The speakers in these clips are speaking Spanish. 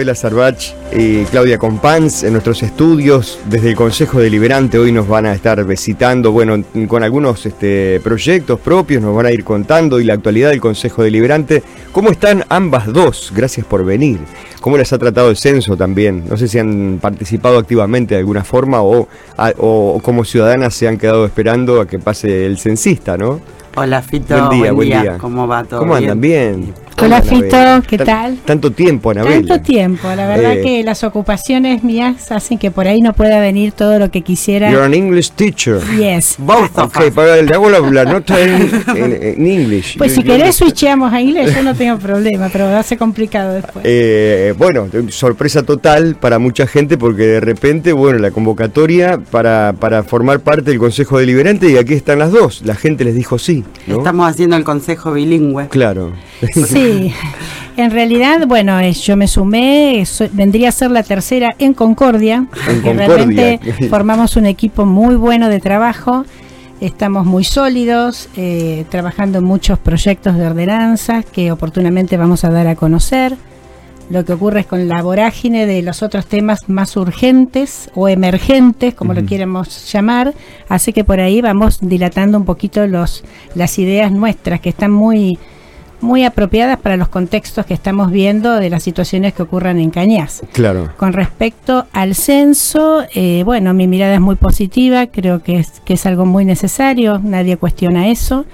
Anabela Sarbach y Claudia Compans en nuestros estudios. Desde el Consejo Deliberante hoy nos van a estar visitando, bueno, con algunos este, proyectos propios, nos van a ir contando y la actualidad del Consejo Deliberante. ¿Cómo están ambas dos? Gracias por venir. ¿Cómo les ha tratado el censo también? No sé si han participado activamente de alguna forma o, o como ciudadanas se han quedado esperando a que pase el censista, ¿no? Hola Fito, buen día, buen día. ¿Cómo va todo? ¿Cómo andan? Bien. Hola Fito, ¿qué tal? Tanto tiempo, Anabel. Tanto tiempo, la verdad eh, que las ocupaciones mías hacen que por ahí no pueda venir todo lo que quisiera. You're an English teacher. Yes. Both of okay, para le hago la, nota en, en, English. Pues si querés switcheamos a inglés, yo no tengo problema, pero va a ser complicado después. Eh, bueno, sorpresa total para mucha gente porque de repente, bueno, la convocatoria para, para formar parte del Consejo Deliberante y aquí están las dos. La gente les dijo sí. Estamos haciendo el Consejo Bilingüe. Claro. Sí. En realidad, bueno, yo me sumé, vendría a ser la tercera en Concordia, porque realmente formamos un equipo muy bueno de trabajo, estamos muy sólidos, eh, trabajando en muchos proyectos de ordenanza que oportunamente vamos a dar a conocer. Lo que ocurre es con la vorágine de los otros temas más urgentes o emergentes, como lo quieramos llamar, hace que por ahí vamos dilatando un poquito los, las ideas nuestras, que están muy muy apropiadas para los contextos que estamos viendo de las situaciones que ocurran en Cañas. Claro. Con respecto al censo, eh, bueno, mi mirada es muy positiva, creo que es, que es algo muy necesario, nadie cuestiona eso.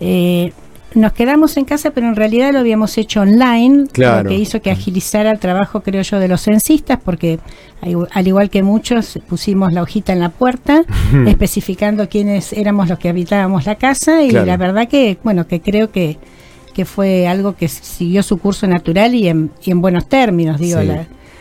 Eh, nos quedamos en casa, pero en realidad lo habíamos hecho online, lo que hizo que agilizara el trabajo, creo yo, de los censistas, porque al igual que muchos pusimos la hojita en la puerta, especificando quiénes éramos los que habitábamos la casa, y la verdad que, bueno, que creo que que fue algo que siguió su curso natural y en, y en buenos términos, digo,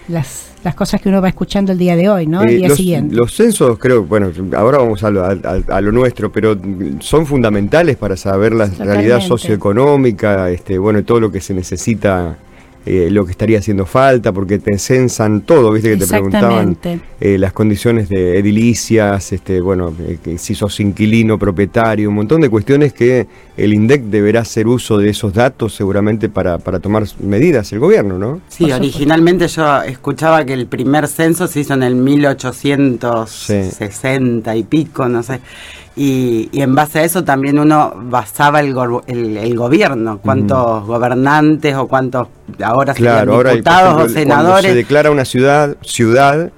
las, las cosas que uno va escuchando el día de hoy, ¿no? El eh, día los, siguiente. Los censos, creo, bueno, ahora vamos a lo, a, lo, nuestro, pero son fundamentales para saber la realidad socioeconómica, este, bueno, todo lo que se necesita eh, lo que estaría haciendo falta, porque te censan todo, viste que te preguntaban eh, las condiciones de edilicias, este, bueno, eh, si sos inquilino, propietario, un montón de cuestiones que el INDEC deberá hacer uso de esos datos seguramente para, para tomar medidas el gobierno, ¿no? Sí, originalmente yo escuchaba que el primer censo se hizo en el 1860 y pico, no sé. Y, en base a eso también uno basaba el, el, gobierno, cuántos gobernantes o cuántos ahora claro, diputados o senadores. se declara una ciudad, ciudad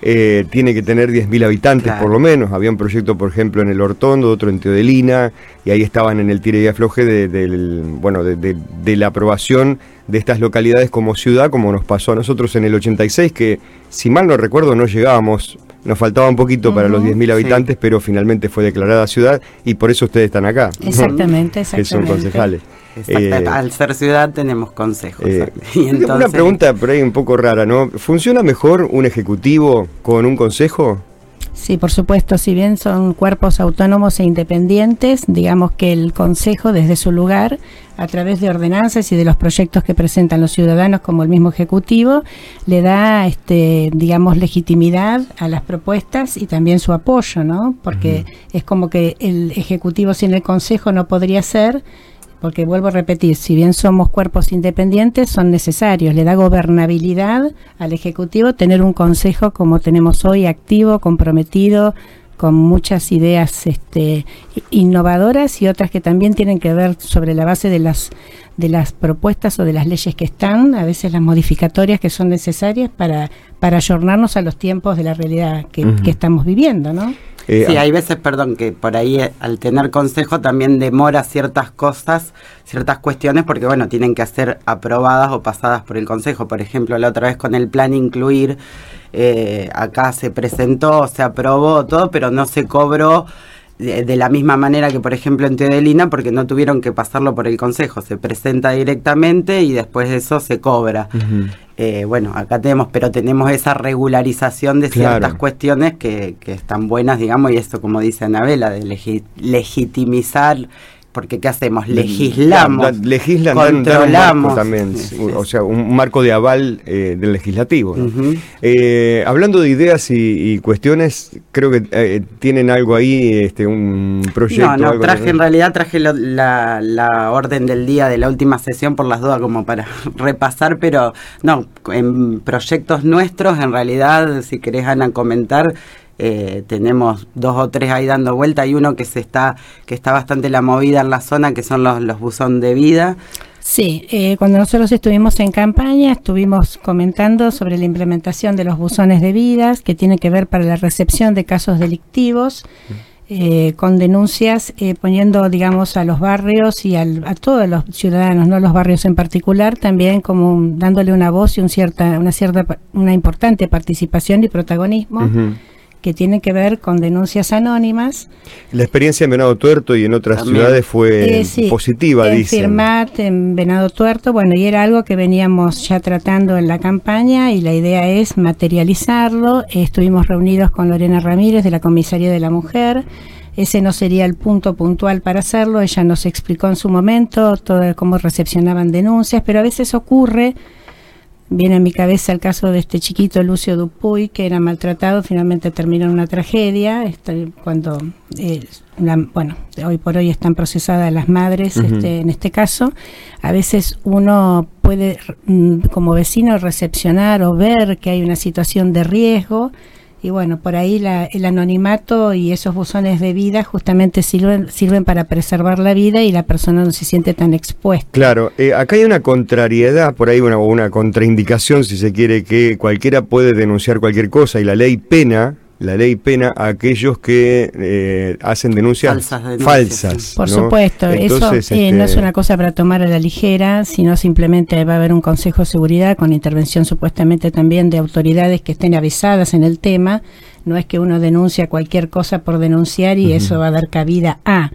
eh, tiene que tener 10.000 habitantes por lo menos. Había un proyecto, por ejemplo, en el Hortondo, otro en Teodelina, y ahí estaban en el tire y afloje de, bueno, de, la aprobación de estas localidades como ciudad, como nos pasó a nosotros en el 86, que si mal no recuerdo no llegábamos nos faltaba un poquito para los 10.000 habitantes, pero finalmente fue declarada ciudad y por eso ustedes están acá. Exactamente, exactamente. Que son concejales. Eh, Al ser ciudad tenemos consejos. Eh, una pregunta por ahí un poco rara, ¿no? ¿Funciona mejor un ejecutivo con un consejo? Sí, por supuesto, si bien son cuerpos autónomos e independientes, digamos que el Consejo desde su lugar, a través de ordenanzas y de los proyectos que presentan los ciudadanos como el mismo Ejecutivo, le da, este, digamos, legitimidad a las propuestas y también su apoyo, ¿no? Porque es como que el Ejecutivo sin el Consejo no podría ser porque vuelvo a repetir, si bien somos cuerpos independientes, son necesarios. Le da gobernabilidad al Ejecutivo tener un Consejo como tenemos hoy, activo, comprometido, con muchas ideas este, innovadoras y otras que también tienen que ver sobre la base de las de las propuestas o de las leyes que están, a veces las modificatorias que son necesarias para, para ayornarnos a los tiempos de la realidad que, que estamos viviendo, ¿no? Eh, sí, hay veces, perdón, que por ahí eh, al tener consejo también demora ciertas cosas, ciertas cuestiones, porque bueno, tienen que ser aprobadas o pasadas por el consejo. Por ejemplo, la otra vez con el plan incluir, eh, acá se presentó, se aprobó todo, pero no se cobró de, la misma manera que, por ejemplo, en Teodelina, porque no tuvieron que pasarlo por el Consejo. Se presenta directamente y después de eso se cobra. Eh, bueno, acá tenemos, pero tenemos esa regularización de ciertas cuestiones que, que, están buenas, digamos, y esto, como dice Anabela, de legitimizar porque ¿qué hacemos? Legislamos, legislan, controlamos. también, o sea, un marco de aval eh, del legislativo. Eh, hablando de ideas y, cuestiones, creo que eh, tienen algo ahí, este, un proyecto. No, no, traje, en realidad traje la, la, orden del día de la última sesión por las dudas como para repasar, pero no, en proyectos nuestros, en realidad, si querés, Ana, comentar, eh, tenemos dos o tres ahí dando vuelta, hay uno que se está, que está bastante la movida en la zona, que son los, los buzón de vida. Sí, eh, cuando nosotros estuvimos en campaña, estuvimos comentando sobre la implementación de los buzones de vidas, que tiene que ver para la recepción de casos delictivos. Eh, con denuncias poniendo, digamos, a los barrios y a todos los ciudadanos, no los barrios en particular, también como dándole una voz y un cierta, una cierta, una importante participación y protagonismo que tiene que ver con denuncias anónimas. La experiencia en Venado Tuerto y en otras ciudades fue eh, positiva, en Firmat, en Venado Tuerto, bueno, y era algo que veníamos ya tratando en la campaña y la idea es materializarlo. Estuvimos reunidos con Lorena Ramírez de la Comisaría de la Mujer. Ese no sería el punto puntual para hacerlo. Ella nos explicó en su momento todo cómo recepcionaban denuncias, pero a veces ocurre Viene a mi cabeza el caso de este chiquito Lucio Dupuy, que era maltratado, finalmente terminó en una tragedia, este, cuando, eh, bueno, hoy por hoy están procesadas las madres este, en este caso. A veces uno puede, mm, como vecino, recepcionar o ver que hay una situación de riesgo y bueno, por ahí el anonimato y esos buzones de vida justamente sirven, sirven para preservar la vida y la persona no se siente tan expuesta. Claro, eh, acá hay una contrariedad, por ahí una, una contraindicación, si se quiere, que cualquiera puede denunciar cualquier cosa y la ley pena la ley pena a aquellos que eh, hacen denuncias falsas. Por supuesto, eso eh, no es este una cosa para tomar a la ligera, sino simplemente va a haber un Consejo de Seguridad con intervención supuestamente también de autoridades que estén avisadas en el tema. No es que uno denuncia cualquier cosa por denunciar y eso va a dar cabida a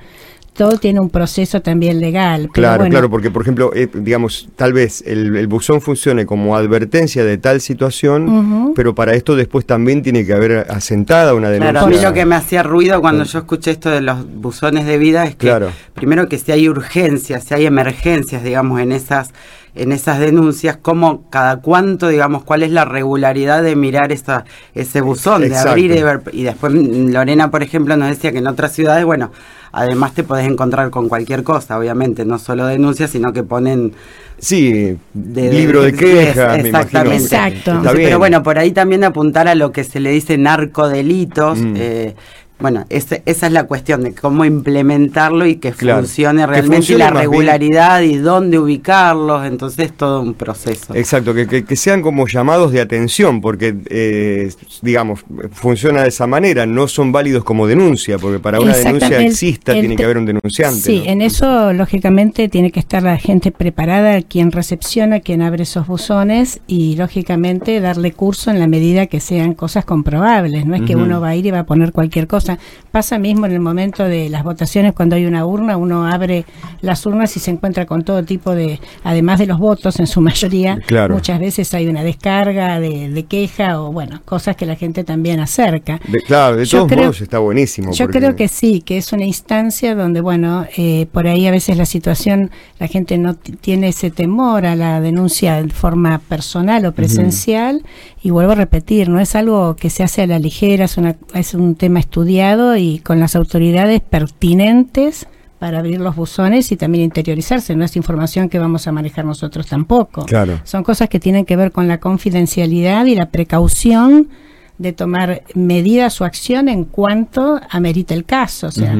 todo tiene un proceso también legal. claro, claro, porque por ejemplo, eh, digamos, tal vez el, buzón funcione como advertencia de tal situación, pero para esto después también tiene que haber asentada una denuncia. Claro, a mí lo que me hacía ruido cuando yo escuché esto de los buzones de vida es que, primero que si hay urgencias, si hay emergencias, digamos, en esas en esas denuncias, cómo cada cuánto, digamos, cuál es la regularidad de mirar esa, ese buzón, de abrir y ver. Y después Lorena, por ejemplo, nos decía que en otras ciudades, bueno, además te podés encontrar con cualquier cosa, obviamente, no solo denuncias, sino que ponen... Sí, libro de, quejas, exactamente. Exacto. pero bueno, por ahí también apuntar a lo que se le dice narcodelitos, mm. eh, bueno, esa es la cuestión de cómo implementarlo y que funcione realmente la regularidad y dónde ubicarlos, entonces es todo un proceso. Exacto, que, que, sean como llamados de atención, porque, eh, digamos, funciona de esa manera, no son válidos como denuncia, porque para una denuncia exista tiene que haber un denunciante. Sí, en eso, lógicamente, tiene que estar la gente preparada, quien recepciona, quien abre esos buzones, y lógicamente darle curso en la medida que sean cosas comprobables, no es que uno va a ir y va a poner cualquier cosa Pasa mismo en el momento de las votaciones, cuando hay una urna, uno abre las urnas y se encuentra con todo tipo de, además de los votos en su mayoría, muchas veces hay una descarga de, queja o bueno, cosas que la gente también acerca. claro, de todos modos está buenísimo. Yo creo que sí, que es una instancia donde, bueno, eh, por ahí a veces la situación, la gente no tiene ese temor a la denuncia de forma personal o presencial, y vuelvo a repetir, no es algo que se hace a la ligera, es, una, es un tema estudiado y con las autoridades pertinentes para abrir los buzones y también interiorizarse. No es información que vamos a manejar nosotros tampoco. Claro. Son cosas que tienen que ver con la confidencialidad y la precaución de tomar medidas o acción en cuanto amerita el caso. O sea,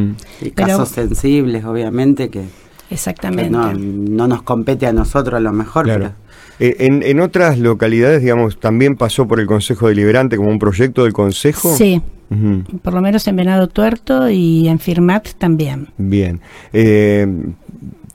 casos sensibles, obviamente, que, exactamente. no, nos compete a nosotros a lo mejor. Eh, en, en, otras localidades, digamos, también pasó por el Consejo Deliberante como un proyecto del Consejo. Sí, por lo menos en Venado Tuerto y en Firmat también. Bien. Eh,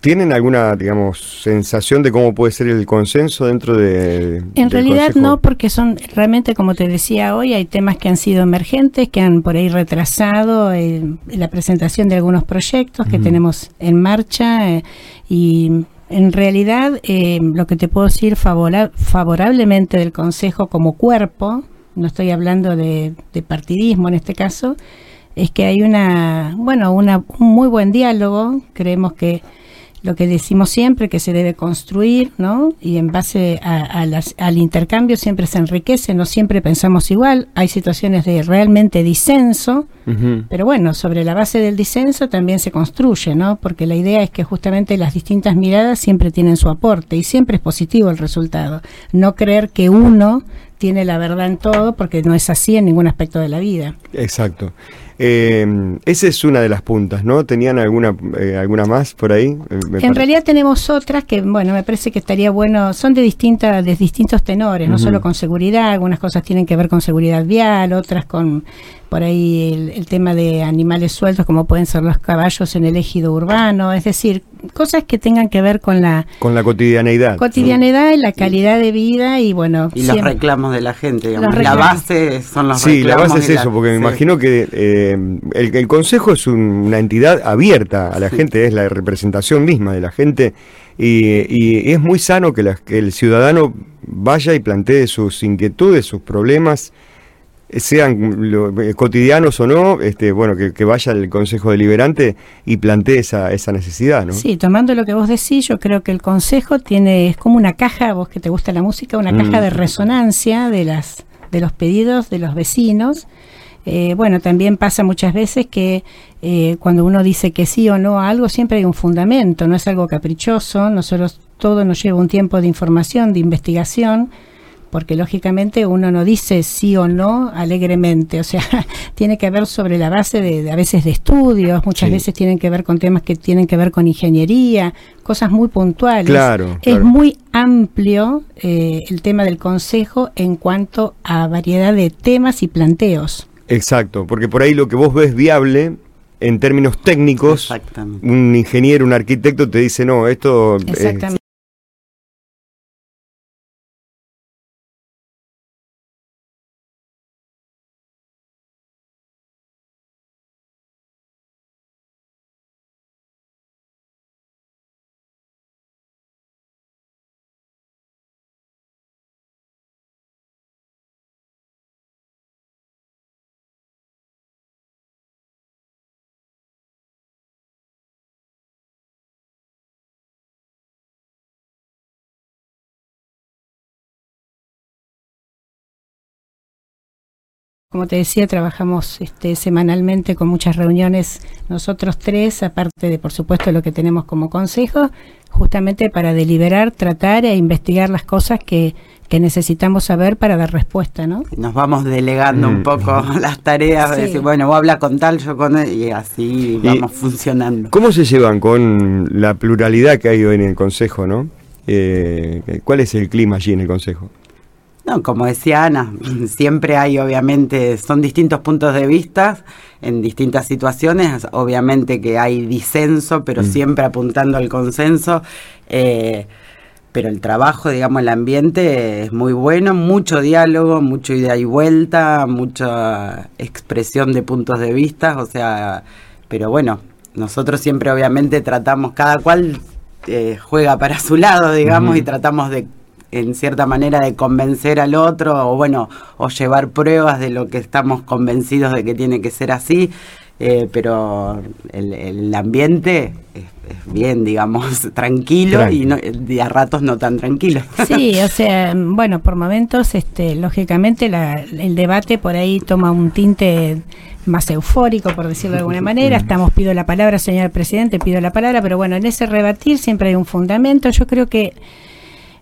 ¿Tienen alguna, digamos, sensación de cómo puede ser el consenso dentro de... En realidad no, porque son realmente, como te decía hoy, hay temas que han sido emergentes, que han por ahí retrasado eh, la presentación de algunos proyectos que tenemos en marcha eh, y en realidad lo que te puedo decir favorablemente del Consejo como cuerpo, no estoy hablando de, partidismo en este caso, es que hay una, bueno, una, un muy buen diálogo. Creemos que lo que decimos siempre, que se debe construir, ¿no? Y en base a, al intercambio siempre se enriquece, no siempre pensamos igual. Hay situaciones de realmente disenso, pero bueno, sobre la base del disenso también se construye, ¿no? Porque la idea es que justamente las distintas miradas siempre tienen su aporte y siempre es positivo el resultado. No creer que uno tiene la verdad en todo, porque no es así en ningún aspecto de la vida. Exacto. Eh, esa es una de las puntas, ¿no? ¿Tenían alguna, eh, alguna más por ahí? Eh, en realidad tenemos otras que, bueno, me parece que estaría bueno, son de, distintas, de distintos tenores, no solo con seguridad, algunas cosas tienen que ver con seguridad vial, otras con por ahí el, tema de animales sueltos como pueden ser los caballos en el ejido urbano, es decir, cosas que tengan que ver con la con la cotidianeidad, cotidianidad y la calidad de vida y bueno y los reclamos de la gente, la base son los sí, la base es eso, porque me imagino que eh, el, consejo es una entidad abierta a la gente, es la representación misma de la gente y, es muy sano que, que el ciudadano vaya y plantee sus inquietudes, sus problemas sean eh, cotidianos o no, este, bueno, que, vaya el Consejo Deliberante y plantee esa, esa necesidad, ¿no? Sí, tomando lo que vos decís, yo creo que el Consejo tiene, es como una caja, vos que te gusta la música, una caja mm. de resonancia de las de los pedidos de los vecinos. Eh, bueno, también pasa muchas veces que eh, cuando uno dice que sí o no a algo, siempre hay un fundamento, no es algo caprichoso, nosotros todo nos lleva un tiempo de información, de investigación, porque lógicamente uno no dice sí o no alegremente, o sea, tiene que ver sobre la base de, a veces de estudios, muchas veces tienen que ver con temas que tienen que ver con ingeniería, cosas muy puntuales. Claro, es muy amplio eh, el tema del consejo en cuanto a variedad de temas y planteos. Exacto, porque por ahí lo que vos ves viable en términos técnicos, un ingeniero, un arquitecto te dice, no, esto Exactamente. Como te decía, trabajamos este, semanalmente con muchas reuniones, nosotros tres, aparte de, por supuesto, lo que tenemos como consejo, justamente para deliberar, tratar e investigar las cosas que, necesitamos saber para dar respuesta, ¿no? Nos vamos delegando un mm. poco las tareas, decir, bueno, vos habla con tal, yo con él, y así vamos funcionando. ¿Cómo se llevan con la pluralidad que hay hoy en el Consejo, no? Eh, ¿Cuál es el clima allí en el Consejo? No, como decía Ana, siempre hay obviamente, son distintos puntos de vista en distintas situaciones, obviamente que hay disenso, pero mm. siempre apuntando al consenso. Eh, pero el trabajo, digamos, el ambiente es muy bueno, mucho diálogo, mucho ida y vuelta, mucha expresión de puntos de vista, o sea, pero bueno, nosotros siempre obviamente tratamos, cada cual eh, juega para su lado, digamos, y tratamos de en cierta manera de convencer al otro o bueno, o llevar pruebas de lo que estamos convencidos de que tiene que ser así, eh, pero el, ambiente es, bien, digamos, tranquilo y, no, a ratos no tan tranquilo. Sí, o sea, bueno, por momentos, este, lógicamente el debate por ahí toma un tinte más eufórico, por decirlo de alguna manera. Estamos, pido la palabra, señor presidente, pido la palabra, pero bueno, en ese rebatir siempre hay un fundamento. Yo creo que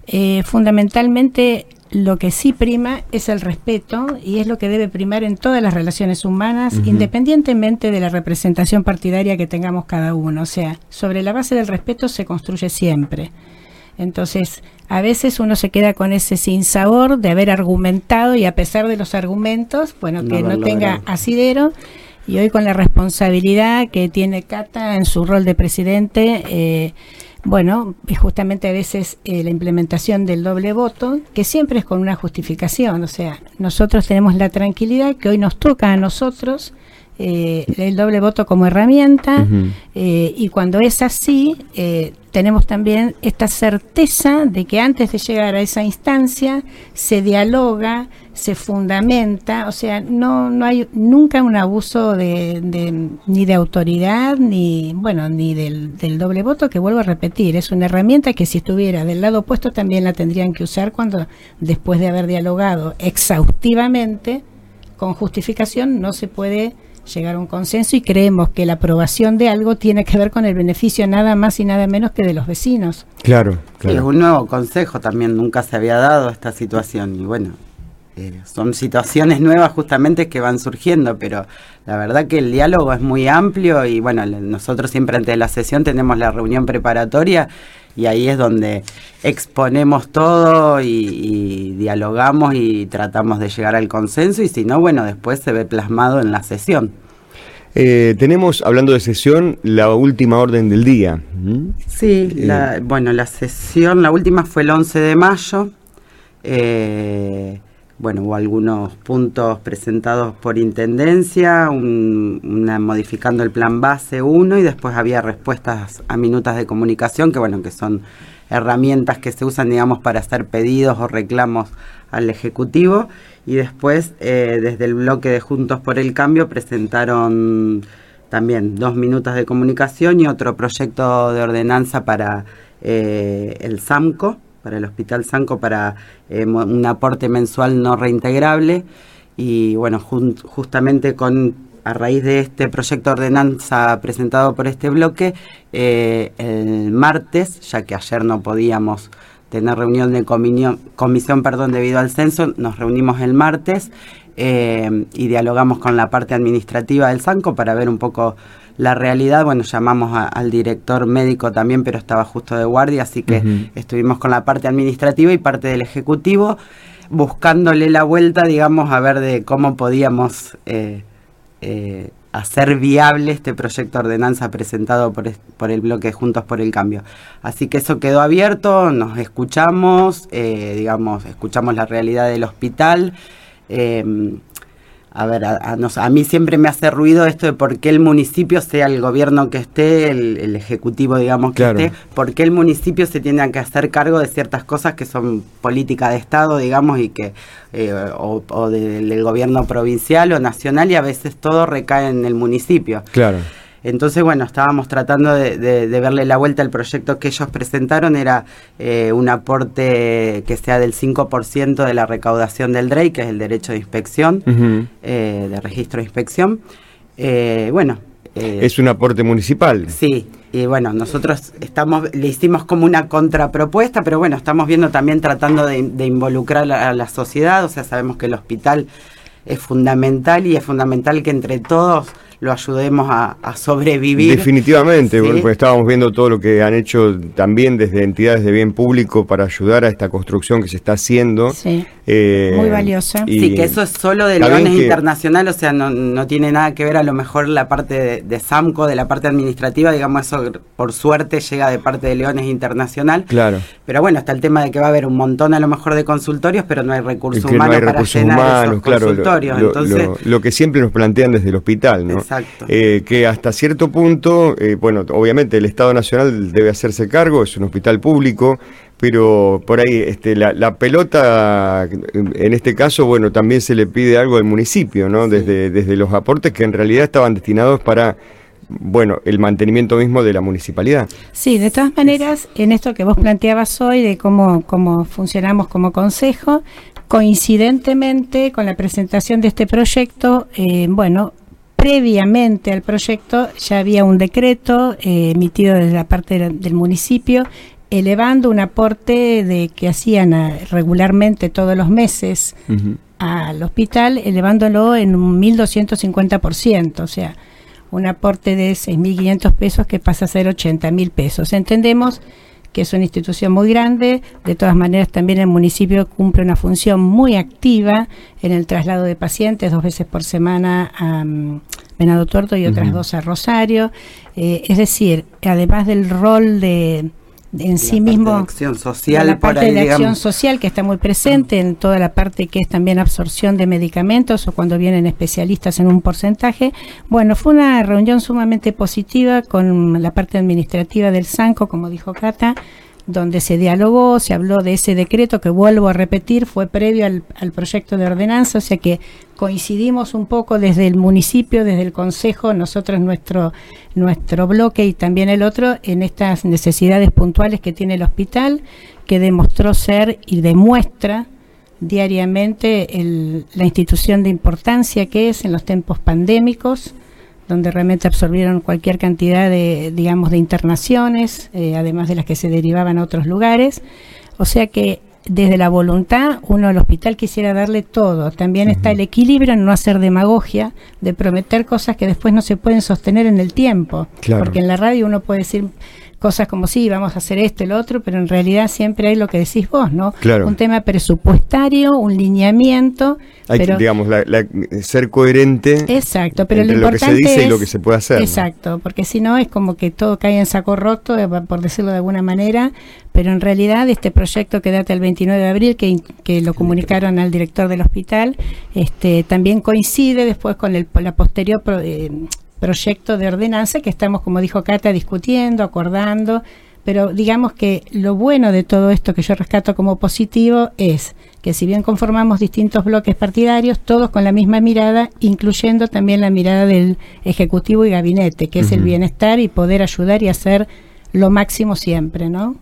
eh, fundamentalmente lo que sí prima es el respeto y es lo que debe primar en todas las relaciones humanas, independientemente de la representación partidaria que tengamos cada uno. O sea, sobre la base del respeto se construye siempre. Entonces, a veces uno se queda con ese sinsabor de haber argumentado y a pesar de los argumentos, bueno, que no, tenga asidero. Y hoy con la responsabilidad que tiene Cata en su rol de presidente, eh, bueno, justamente a veces eh, la implementación del doble voto, que siempre es con una justificación, o sea, nosotros tenemos la tranquilidad que hoy nos toca a nosotros eh, el doble voto como herramienta eh, y cuando es así tenemos también esta certeza de que antes de llegar a esa instancia se dialoga, se fundamenta, o sea, no, no hay nunca un abuso de, ni de autoridad, ni, bueno, ni del, del, doble voto, que vuelvo a repetir, es una herramienta que si estuviera del lado opuesto también la tendrían que usar cuando, después de haber dialogado exhaustivamente, con justificación, no se puede llegar a un consenso y creemos que la aprobación de algo tiene que ver con el beneficio nada más y nada menos que de los vecinos. Claro, claro. es un nuevo consejo también, nunca se había dado esta situación y bueno, eh, son situaciones nuevas justamente que van surgiendo, pero la verdad que el diálogo es muy amplio y bueno, nosotros siempre antes de la sesión tenemos la reunión preparatoria y ahí es donde exponemos todo y, dialogamos y tratamos de llegar al consenso y si no, bueno, después se ve plasmado en la sesión. Eh, tenemos, hablando de sesión, la última orden del día. Sí, eh, bueno, la sesión, la última fue el 11 de mayo. Eh, bueno, hubo algunos puntos presentados por Intendencia, una modificando el plan base 1 y después había respuestas a minutas de comunicación, que bueno, que son herramientas que se usan, digamos, para hacer pedidos o reclamos al Ejecutivo. Y después, eh, desde el bloque de Juntos por el Cambio, presentaron también dos minutos de comunicación y otro proyecto de ordenanza para eh, el SAMCO, para el Hospital Sanco para eh, un aporte mensual no reintegrable. Y bueno, justamente con a raíz de este proyecto de ordenanza presentado por este bloque, eh, el martes, ya que ayer no podíamos tener reunión de comisión, perdón, debido al censo, nos reunimos el martes eh, y dialogamos con la parte administrativa del Sanco para ver un poco la realidad, bueno, llamamos al director médico también, pero estaba justo de guardia, así que estuvimos con la parte administrativa y parte del ejecutivo, buscándole la vuelta, digamos, a ver de cómo podíamos eh, eh, hacer viable este proyecto de ordenanza presentado por, por, el bloque Juntos por el Cambio. Así que eso quedó abierto, nos escuchamos, eh, digamos, escuchamos la realidad del hospital a ver, a, mí siempre me hace ruido esto de por qué el municipio, sea el gobierno que esté, el, ejecutivo, digamos, que esté, por qué el municipio se tiene que hacer cargo de ciertas cosas que son política de Estado, digamos, y que, eh, o, del gobierno provincial o nacional, y a veces todo recae en el municipio. Claro. Entonces, bueno, estábamos tratando de, verle la vuelta al proyecto que ellos presentaron, era eh, un aporte que sea del 5% de la recaudación del DREI, que es el derecho de inspección, eh, de registro de inspección. Eh, bueno. es un aporte municipal. Sí, y bueno, nosotros estamos, le hicimos como una contrapropuesta, pero bueno, estamos viendo también tratando de, de involucrar a la sociedad, o sea, sabemos que el hospital es fundamental y es fundamental que entre todos lo ayudemos a, sobrevivir. Definitivamente, porque estábamos viendo todo lo que han hecho también desde entidades de bien público para ayudar a esta construcción que se está haciendo. Sí. Eh, Muy valiosa. sí, que eso es solo de Leones Internacional, o sea, no, no, tiene nada que ver a lo mejor la parte de, SAMCO, de la parte administrativa, digamos, eso por suerte llega de parte de Leones Internacional. Claro. Pero bueno, está el tema de que va a haber un montón a lo mejor de consultorios, pero no hay recursos humanos para llenar esos consultorios. Lo, Entonces, lo, que siempre nos plantean desde el hospital, ¿no? Exacto. Eh, que hasta cierto punto, eh, bueno, obviamente el Estado Nacional debe hacerse cargo, es un hospital público, pero por ahí este, la, pelota, en este caso, bueno, también se le pide algo al municipio, ¿no? Desde, desde los aportes que en realidad estaban destinados para bueno, el mantenimiento mismo de la municipalidad. Sí, de todas maneras, en esto que vos planteabas hoy de cómo, cómo funcionamos como consejo, coincidentemente con la presentación de este proyecto, eh, bueno, previamente al proyecto ya había un decreto eh, emitido desde la parte del municipio elevando un aporte de que hacían ah, regularmente todos los meses al hospital, elevándolo en un 1.250%, o sea, un aporte de 6.500 pesos que pasa a ser 80.000 pesos. Entendemos que es una institución muy grande. De todas maneras, también el municipio cumple una función muy activa en el traslado de pacientes, dos veces por semana a um, Venado Tuerto y otras dos a Rosario. Eh, es decir, además del rol de en sí mismo de acción social la parte de acción social que está muy presente en toda la parte que es también absorción de medicamentos o cuando vienen especialistas en un porcentaje. Bueno fue una reunión sumamente positiva con la parte administrativa del Sanco como dijo Cata donde se dialogó, se habló de ese decreto que vuelvo a repetir, fue previo al, proyecto de ordenanza, o sea que coincidimos un poco desde el municipio, desde el consejo, nosotros nuestro, nuestro bloque y también el otro, en estas necesidades puntuales que tiene el hospital, que demostró ser y demuestra diariamente la institución de importancia que es en los tiempos pandémicos donde realmente absorbieron cualquier cantidad de, digamos, de internaciones, eh, además de las que se derivaban a otros lugares. O sea que desde la voluntad uno al hospital quisiera darle todo. También está el equilibrio en no hacer demagogia, de prometer cosas que después no se pueden sostener en el tiempo. Porque en la radio uno puede decir cosas como sí, vamos a hacer esto y lo otro, pero en realidad siempre hay lo que decís vos, ¿no? Claro. Un tema presupuestario, un lineamiento. Hay pero, digamos, ser coherente. Exacto, pero entre lo, que se dice y lo que se puede hacer. Exacto, porque si no es como que todo cae en saco roto, eh, por decirlo de alguna manera, pero en realidad este proyecto que data el 29 de abril, que, que lo comunicaron al director del hospital, este también coincide después con el, la posterior... Eh, proyecto de ordenanza que estamos, como dijo Cata, discutiendo, acordando, pero digamos que lo bueno de todo esto que yo rescato como positivo es que si bien conformamos distintos bloques partidarios, todos con la misma mirada, incluyendo también la mirada del Ejecutivo y Gabinete, que es el bienestar y poder ayudar y hacer lo máximo siempre, ¿no?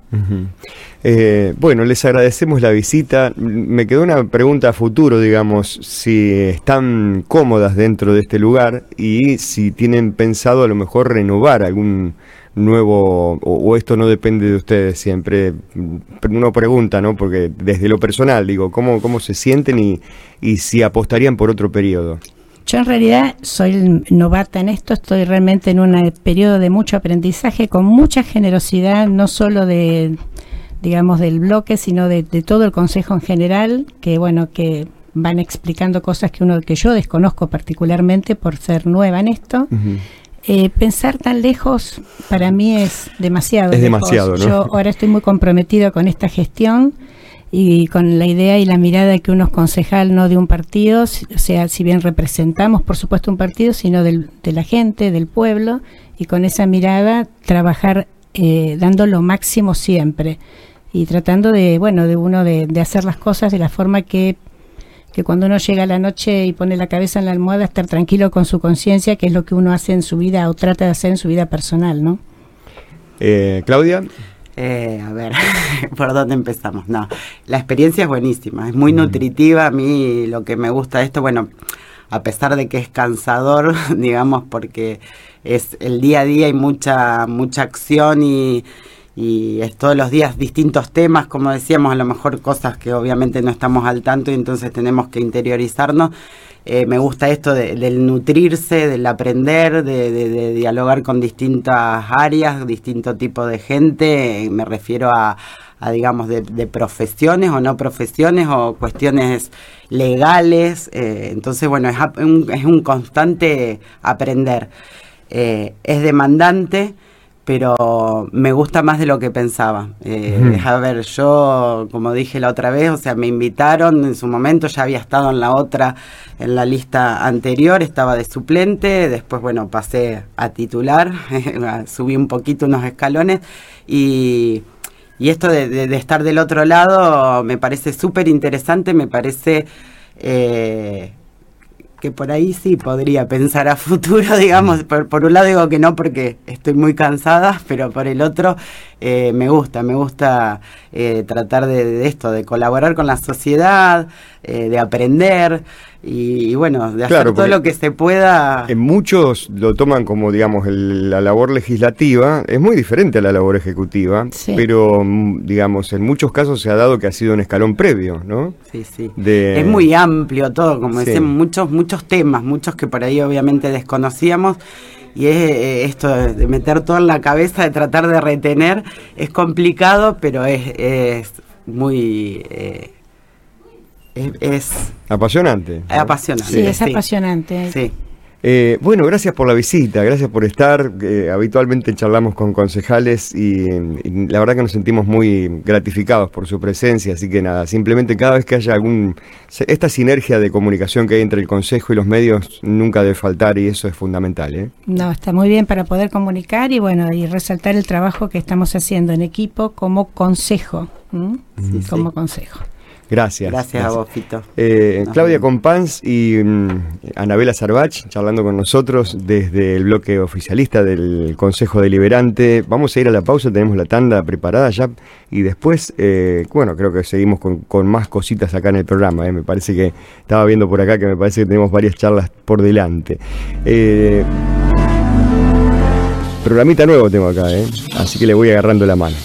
Eh, bueno, les agradecemos la visita. Me quedó una pregunta a futuro, digamos, si están cómodas dentro de este lugar y si tienen pensado a lo mejor renovar algún nuevo, o, esto no depende de ustedes siempre. Uno pregunta, ¿no? Porque desde lo personal, digo, ¿cómo, cómo se sienten y, y si apostarían por otro periodo? Yo en realidad soy novata en esto, estoy realmente en un periodo de mucho aprendizaje, con mucha generosidad, no solo de, digamos, del bloque, sino de, todo el consejo en general, que bueno, que van explicando cosas que uno, que yo desconozco particularmente por ser nueva en esto. Eh, pensar tan lejos para mí es demasiado. Es demasiado, ¿no? Yo ahora estoy muy comprometido con esta gestión y con la idea y la mirada que uno es concejal no de un partido, o sea, si bien representamos por supuesto un partido, sino del, de la gente, del pueblo, y con esa mirada trabajar eh, dando lo máximo siempre y tratando de, bueno, de uno de, de hacer las cosas de la forma que que cuando uno llega a la noche y pone la cabeza en la almohada, estar tranquilo con su conciencia, que es lo que uno hace en su vida o trata de hacer en su vida personal, ¿no? Eh, Claudia. Eh, a ver, ¿por dónde empezamos? No, la experiencia es buenísima, es muy nutritiva. A mí lo que me gusta de esto, bueno, a pesar de que es cansador, digamos, porque es el día a día y mucha, mucha acción y, y es todos los días distintos temas, como decíamos, a lo mejor cosas que obviamente no estamos al tanto y entonces tenemos que interiorizarnos. Eh, me gusta esto del nutrirse, del aprender, de, dialogar con distintas áreas, distinto tipo de gente. Me refiero a, digamos, de, profesiones o no profesiones o cuestiones legales. Eh, entonces, bueno, es un, constante aprender. Eh, es demandante pero me gusta más de lo que pensaba. Eh, a ver, yo, como dije la otra vez, o sea, me invitaron en su momento, ya había estado en la otra, en la lista anterior, estaba de suplente, después, bueno, pasé a titular, subí un poquito unos escalones y, y esto de, estar del otro lado me parece súper interesante, me parece... Eh, que por ahí sí podría pensar a futuro, digamos. Por, por, un lado digo que no porque estoy muy cansada, pero por el otro eh, me gusta, me gusta eh, tratar de, esto, de colaborar con la sociedad, eh, de aprender y, bueno, de hacer todo lo que se pueda. En muchos lo toman como, digamos, la labor legislativa, es muy diferente a la labor ejecutiva, pero, mm, digamos, en muchos casos se ha dado que ha sido un escalón previo, ¿no? Sí, sí. Es muy amplio todo, como decían, muchos, muchos temas, muchos que por ahí obviamente desconocíamos y es eh, esto de meter todo en la cabeza, de tratar de retener, es complicado, pero es, es muy... Eh, es, apasionante. apasionante. Sí, es apasionante. Sí. Eh, bueno, gracias por la visita, gracias por estar. Eh, habitualmente charlamos con concejales y, la verdad que nos sentimos muy gratificados por su presencia, así que nada, simplemente cada vez que haya algún... Esta sinergia de comunicación que hay entre el Consejo y los medios nunca debe faltar y eso es fundamental. ¿eh? No, está muy bien para poder comunicar y bueno, y resaltar el trabajo que estamos haciendo en equipo como consejo, como consejo. Gracias. Gracias, a vos, Fito. Eh, Claudia Compans y mm, Anabela Sarbach charlando con nosotros desde el bloque oficialista del Consejo Deliberante. Vamos a ir a la pausa, tenemos la tanda preparada ya y después, eh, bueno, creo que seguimos con, más cositas acá en el programa. Eh. Me parece que estaba viendo por acá que me parece que tenemos varias charlas por delante. programita nuevo tengo acá, así que le voy agarrando la mano.